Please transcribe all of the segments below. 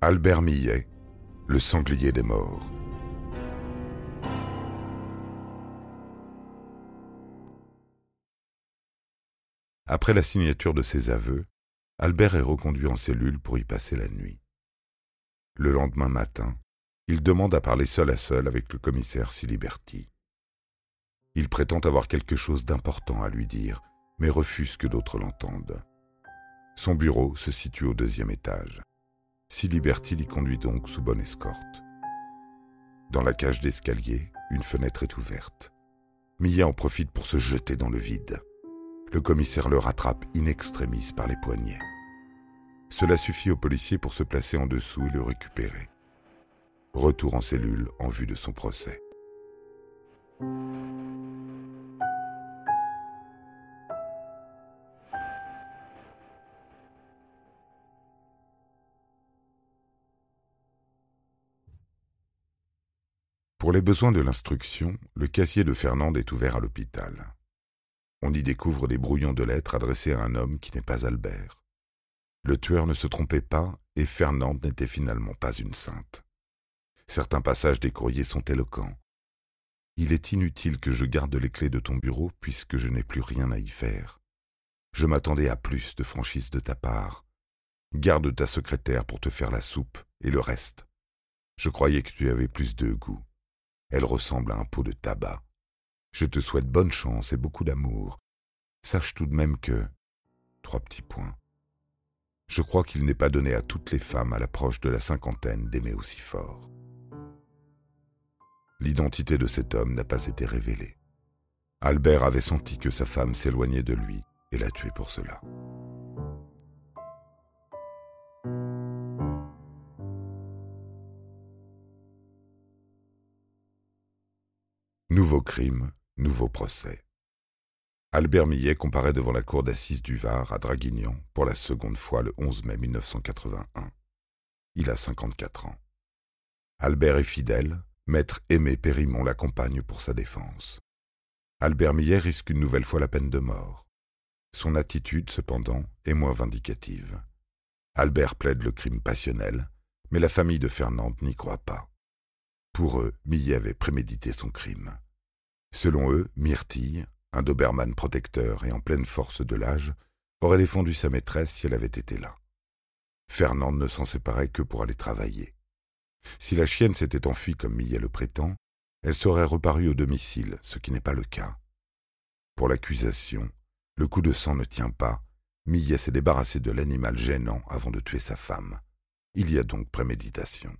Albert Millet, le sanglier des morts. Après la signature de ses aveux, Albert est reconduit en cellule pour y passer la nuit. Le lendemain matin, il demande à parler seul à seul avec le commissaire Siliberti. Il prétend avoir quelque chose d'important à lui dire, mais refuse que d'autres l'entendent. Son bureau se situe au deuxième étage. Siliberti l'y conduit donc sous bonne escorte. Dans la cage d'escalier, une fenêtre est ouverte. Millet en profite pour se jeter dans le vide. Le commissaire le rattrape in extremis par les poignets. Cela suffit au policier pour se placer en dessous et le récupérer. Retour en cellule en vue de son procès. Pour les besoins de l'instruction, le casier de Fernande est ouvert à l'hôpital. On y découvre des brouillons de lettres adressés à un homme qui n'est pas Albert. Le tueur ne se trompait pas et Fernande n'était finalement pas une sainte. Certains passages des courriers sont éloquents. Il est inutile que je garde les clés de ton bureau puisque je n'ai plus rien à y faire. Je m'attendais à plus de franchise de ta part. Garde ta secrétaire pour te faire la soupe et le reste. Je croyais que tu avais plus de goût. Elle ressemble à un pot de tabac. Je te souhaite bonne chance et beaucoup d'amour. Sache tout de même que... Trois petits points. Je crois qu'il n'est pas donné à toutes les femmes à l'approche de la cinquantaine d'aimer aussi fort. L'identité de cet homme n'a pas été révélée. Albert avait senti que sa femme s'éloignait de lui et l'a tué pour cela. Nouveau crime, nouveau procès. Albert Millet comparaît devant la cour d'assises du Var à Draguignan pour la seconde fois le 11 mai 1981. Il a 54 ans. Albert est fidèle, maître Aimé Périmon l'accompagne pour sa défense. Albert Millet risque une nouvelle fois la peine de mort. Son attitude, cependant, est moins vindicative. Albert plaide le crime passionnel, mais la famille de Fernande n'y croit pas. Pour eux, Millet avait prémédité son crime. Selon eux, Myrtille, un Doberman protecteur et en pleine force de l'âge, aurait défendu sa maîtresse si elle avait été là. Fernande ne s'en séparait que pour aller travailler. Si la chienne s'était enfuie comme Millet le prétend, elle serait reparue au domicile, ce qui n'est pas le cas. Pour l'accusation, le coup de sang ne tient pas, Millet s'est débarrassé de l'animal gênant avant de tuer sa femme. Il y a donc préméditation.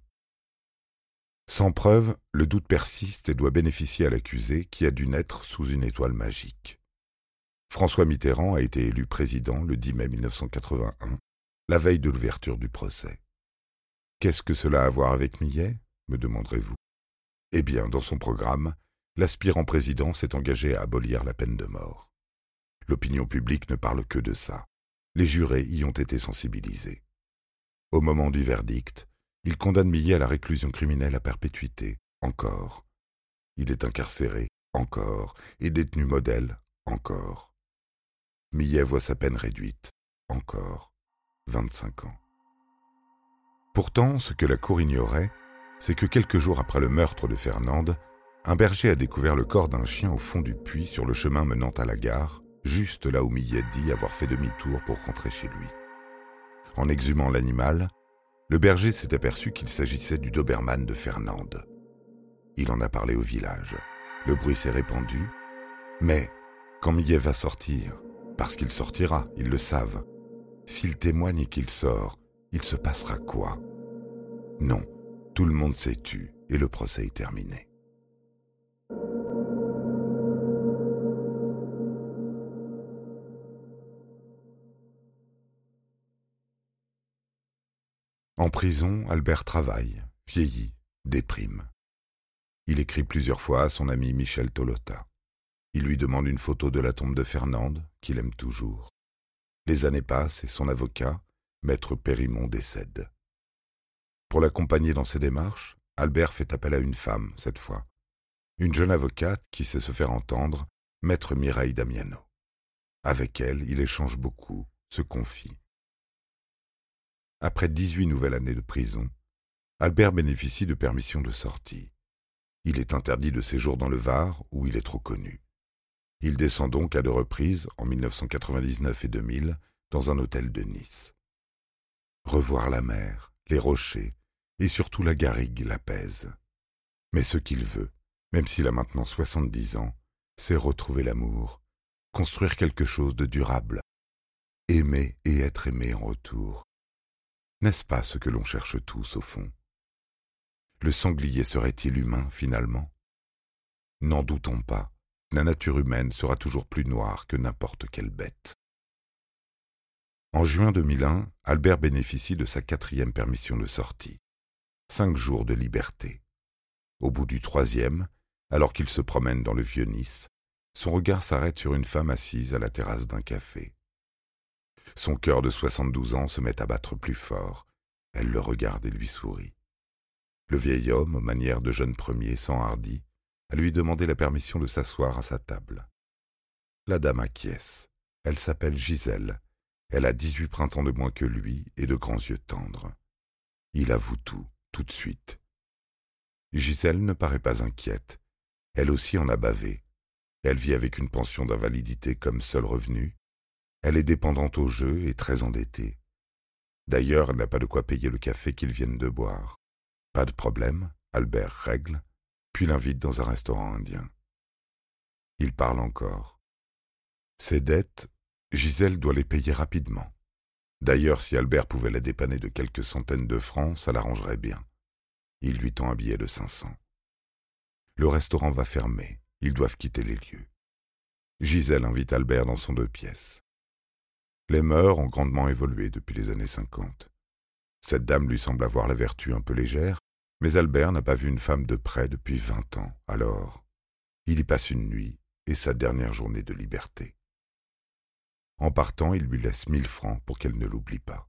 Sans preuve, le doute persiste et doit bénéficier à l'accusé qui a dû naître sous une étoile magique. François Mitterrand a été élu président le 10 mai 1981, la veille de l'ouverture du procès. Qu'est-ce que cela a à voir avec Millet? me demanderez-vous. Eh bien, dans son programme, l'aspirant président s'est engagé à abolir la peine de mort. L'opinion publique ne parle que de ça. Les jurés y ont été sensibilisés. Au moment du verdict, il condamne Millet à la réclusion criminelle à perpétuité, encore. Il est incarcéré, encore, et détenu modèle, encore. Millet voit sa peine réduite, encore. 25 ans. Pourtant, ce que la Cour ignorait, c'est que quelques jours après le meurtre de Fernande, un berger a découvert le corps d'un chien au fond du puits sur le chemin menant à la gare, juste là où Millet dit avoir fait demi-tour pour rentrer chez lui. En exhumant l'animal, le berger s'est aperçu qu'il s'agissait du Doberman de Fernande. Il en a parlé au village. Le bruit s'est répandu. Mais quand Millet va sortir, parce qu'il sortira, ils le savent, s'il témoigne qu'il sort, il se passera quoi? Non, tout le monde s'est tu et le procès est terminé. En prison, Albert travaille, vieillit, déprime. Il écrit plusieurs fois à son ami Michel Tolota. Il lui demande une photo de la tombe de Fernande, qu'il aime toujours. Les années passent et son avocat, maître Périmon, décède. Pour l'accompagner dans ses démarches, Albert fait appel à une femme, cette fois. Une jeune avocate qui sait se faire entendre, maître Mireille Damiano. Avec elle, il échange beaucoup, se confie. Après dix-huit nouvelles années de prison, Albert bénéficie de permission de sortie. Il est interdit de séjour dans le Var, où il est trop connu. Il descend donc à deux reprises, en 1999 et 2000, dans un hôtel de Nice. Revoir la mer, les rochers, et surtout la garrigue l'apaise. Mais ce qu'il veut, même s'il a maintenant soixante-dix ans, c'est retrouver l'amour, construire quelque chose de durable, aimer et être aimé en retour. N'est-ce pas ce que l'on cherche tous au fond? Le sanglier serait-il humain finalement? N'en doutons pas, la nature humaine sera toujours plus noire que n'importe quelle bête. En juin 2001, Albert bénéficie de sa quatrième permission de sortie. Cinq jours de liberté. Au bout du troisième, alors qu'il se promène dans le vieux Nice, son regard s'arrête sur une femme assise à la terrasse d'un café. Son cœur de soixante-douze ans se met à battre plus fort. Elle le regarde et lui sourit. Le vieil homme, aux manières de jeune premier, s'enhardit à lui demander la permission de s'asseoir à sa table. La dame acquiesce. Elle s'appelle Gisèle. Elle a dix-huit printemps de moins que lui et de grands yeux tendres. Il avoue tout, tout de suite. Gisèle ne paraît pas inquiète. Elle aussi en a bavé. Elle vit avec une pension d'invalidité comme seul revenu. Elle est dépendante au jeu et très endettée. D'ailleurs, elle n'a pas de quoi payer le café qu'ils viennent de boire. Pas de problème, Albert règle, puis l'invite dans un restaurant indien. Il parle encore. Ses dettes, Gisèle doit les payer rapidement. D'ailleurs, si Albert pouvait la dépanner de quelques centaines de francs, ça l'arrangerait bien. Il lui tend un billet de cinq cents. Le restaurant va fermer, ils doivent quitter les lieux. Gisèle invite Albert dans son deux pièces. Les mœurs ont grandement évolué depuis les années cinquante. Cette dame lui semble avoir la vertu un peu légère, mais Albert n'a pas vu une femme de près depuis vingt ans, alors il y passe une nuit et sa dernière journée de liberté. En partant, il lui laisse mille francs pour qu'elle ne l'oublie pas.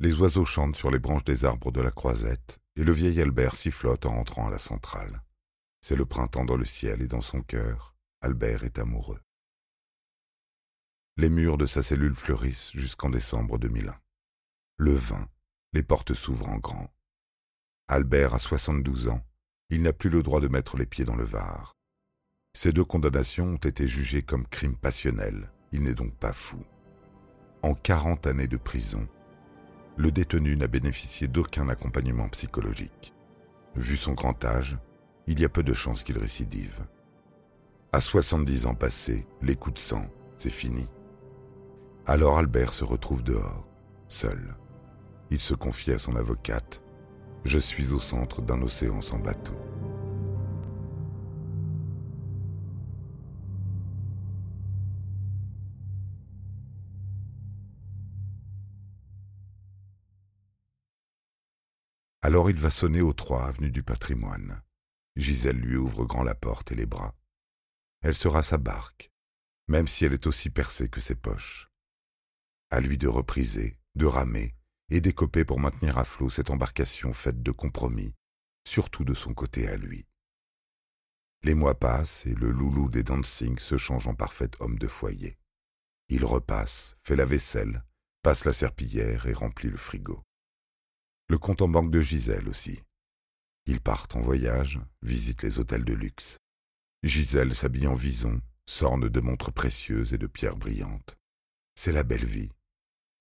Les oiseaux chantent sur les branches des arbres de la croisette, et le vieil Albert sifflote en rentrant à la centrale. C'est le printemps dans le ciel et dans son cœur, Albert est amoureux. Les murs de sa cellule fleurissent jusqu'en décembre 2001. Le vin, les portes s'ouvrent en grand. Albert a soixante-douze ans. Il n'a plus le droit de mettre les pieds dans le Var. Ces deux condamnations ont été jugées comme crimes passionnels. Il n'est donc pas fou. En quarante années de prison, le détenu n'a bénéficié d'aucun accompagnement psychologique. Vu son grand âge, il y a peu de chances qu'il récidive. À soixante-dix ans passés, les coups de sang, c'est fini. Alors Albert se retrouve dehors, seul. Il se confie à son avocate. Je suis au centre d'un océan sans bateau. Alors il va sonner aux trois avenue du patrimoine. Gisèle lui ouvre grand la porte et les bras. Elle sera sa barque, même si elle est aussi percée que ses poches. À lui de repriser, de ramer, et d'écoper pour maintenir à flot cette embarcation faite de compromis, surtout de son côté à lui. Les mois passent et le loulou des dancing se change en parfait homme de foyer. Il repasse, fait la vaisselle, passe la serpillière et remplit le frigo. Le compte en banque de Gisèle aussi. Ils partent en voyage, visitent les hôtels de luxe. Gisèle s'habille en vison, s'orne de montres précieuses et de pierres brillantes. C'est la belle vie.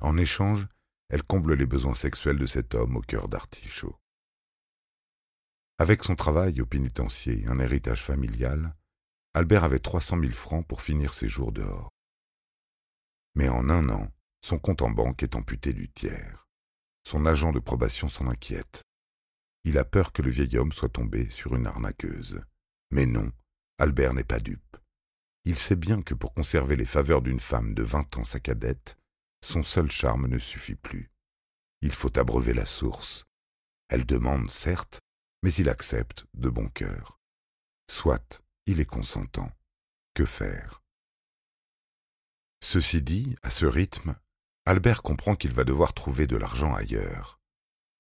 En échange, elle comble les besoins sexuels de cet homme au cœur d'artichaut. Avec son travail au pénitencier et un héritage familial, Albert avait trois cent mille francs pour finir ses jours dehors. Mais en un an, son compte en banque est amputé du tiers. Son agent de probation s'en inquiète. Il a peur que le vieil homme soit tombé sur une arnaqueuse. Mais non, Albert n'est pas dupe. Il sait bien que pour conserver les faveurs d'une femme de vingt ans sa cadette, son seul charme ne suffit plus. Il faut abreuver la source. Elle demande, certes, mais il accepte de bon cœur. Soit, il est consentant. Que faire? Ceci dit, à ce rythme, Albert comprend qu'il va devoir trouver de l'argent ailleurs.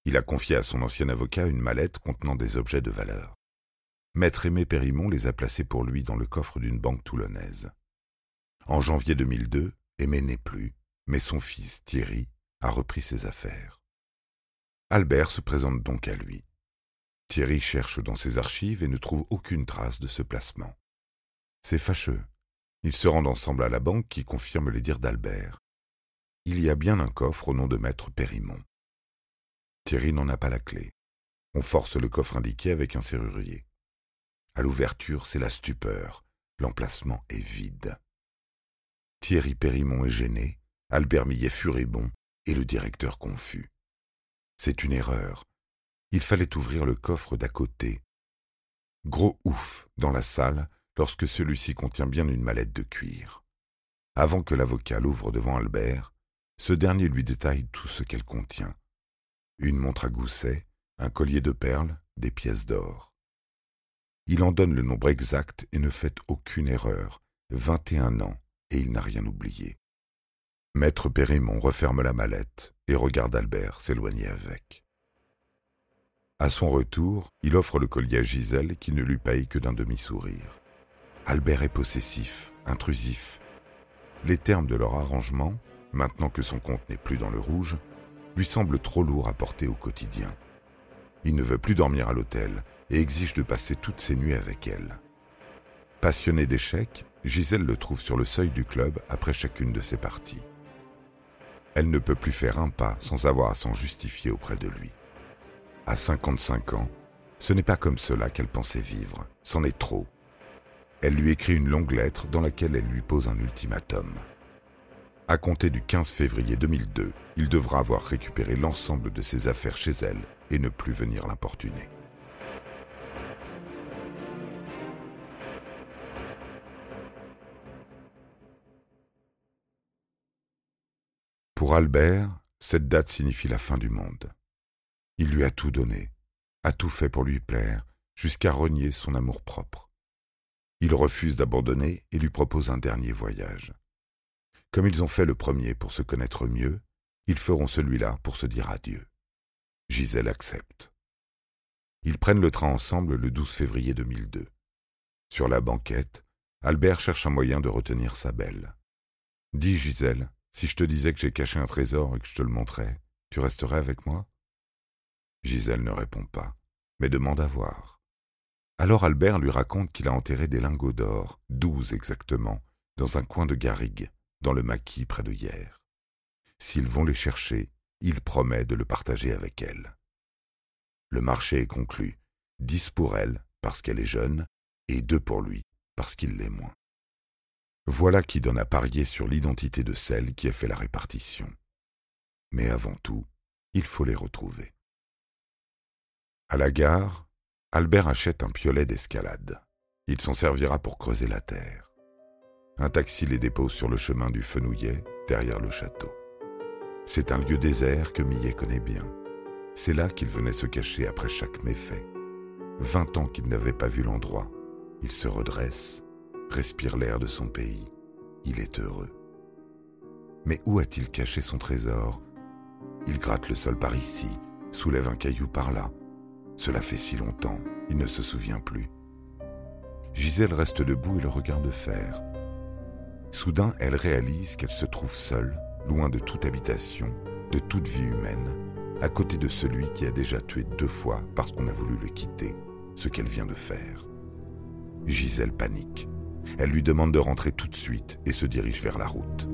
Il a confié à son ancien avocat une mallette contenant des objets de valeur. Maître Aimé Périmont les a placés pour lui dans le coffre d'une banque toulonnaise. En janvier 2002, Aimé n'est plus mais son fils Thierry a repris ses affaires. Albert se présente donc à lui. Thierry cherche dans ses archives et ne trouve aucune trace de ce placement. C'est fâcheux. Ils se rendent ensemble à la banque qui confirme les dires d'Albert. Il y a bien un coffre au nom de maître Périmont. Thierry n'en a pas la clé. On force le coffre indiqué avec un serrurier. À l'ouverture, c'est la stupeur. L'emplacement est vide. Thierry Périmont est gêné, Albert Millet furibond et le directeur confus. C'est une erreur. Il fallait ouvrir le coffre d'à côté. Gros ouf dans la salle lorsque celui-ci contient bien une mallette de cuir. Avant que l'avocat l'ouvre devant Albert, ce dernier lui détaille tout ce qu'elle contient. Une montre à gousset, un collier de perles, des pièces d'or. Il en donne le nombre exact et ne fait aucune erreur. Vingt et un ans, et il n'a rien oublié. Maître Périmon referme la mallette et regarde Albert s'éloigner avec. À son retour, il offre le collier à Gisèle qui ne lui paye que d'un demi-sourire. Albert est possessif, intrusif. Les termes de leur arrangement, maintenant que son compte n'est plus dans le rouge, lui semblent trop lourds à porter au quotidien. Il ne veut plus dormir à l'hôtel et exige de passer toutes ses nuits avec elle. Passionné d'échecs, Gisèle le trouve sur le seuil du club après chacune de ses parties. Elle ne peut plus faire un pas sans avoir à s'en justifier auprès de lui. À 55 ans, ce n'est pas comme cela qu'elle pensait vivre, c'en est trop. Elle lui écrit une longue lettre dans laquelle elle lui pose un ultimatum. À compter du 15 février 2002, il devra avoir récupéré l'ensemble de ses affaires chez elle et ne plus venir l'importuner. Pour Albert, cette date signifie la fin du monde. Il lui a tout donné, a tout fait pour lui plaire, jusqu'à renier son amour-propre. Il refuse d'abandonner et lui propose un dernier voyage. Comme ils ont fait le premier pour se connaître mieux, ils feront celui-là pour se dire adieu. Gisèle accepte. Ils prennent le train ensemble le 12 février 2002. Sur la banquette, Albert cherche un moyen de retenir sa belle. Gisèle, si je te disais que j'ai caché un trésor et que je te le montrais, tu resterais avec moi? Gisèle ne répond pas, mais demande à voir. Alors Albert lui raconte qu'il a enterré des lingots d'or, douze exactement, dans un coin de garrigue, dans le maquis près de hier. S'ils vont les chercher, il promet de le partager avec elle. Le marché est conclu, dix pour elle, parce qu'elle est jeune, et deux pour lui, parce qu'il l'est moins. Voilà qui donne à parier sur l'identité de celle qui a fait la répartition. Mais avant tout, il faut les retrouver. À la gare, Albert achète un piolet d'escalade. Il s'en servira pour creuser la terre. Un taxi les dépose sur le chemin du Fenouillet, derrière le château. C'est un lieu désert que Millet connaît bien. C'est là qu'il venait se cacher après chaque méfait. Vingt ans qu'il n'avait pas vu l'endroit. Il se redresse, respire l'air de son pays. Il est heureux. Mais où a-t-il caché son trésor? Il gratte le sol par ici, soulève un caillou par là. Cela fait si longtemps, il ne se souvient plus. Gisèle reste debout et le regarde faire. Soudain, elle réalise qu'elle se trouve seule, loin de toute habitation, de toute vie humaine, à côté de celui qui a déjà tué deux fois parce qu'on a voulu le quitter, ce qu'elle vient de faire. Gisèle panique. Elle lui demande de rentrer tout de suite et se dirige vers la route.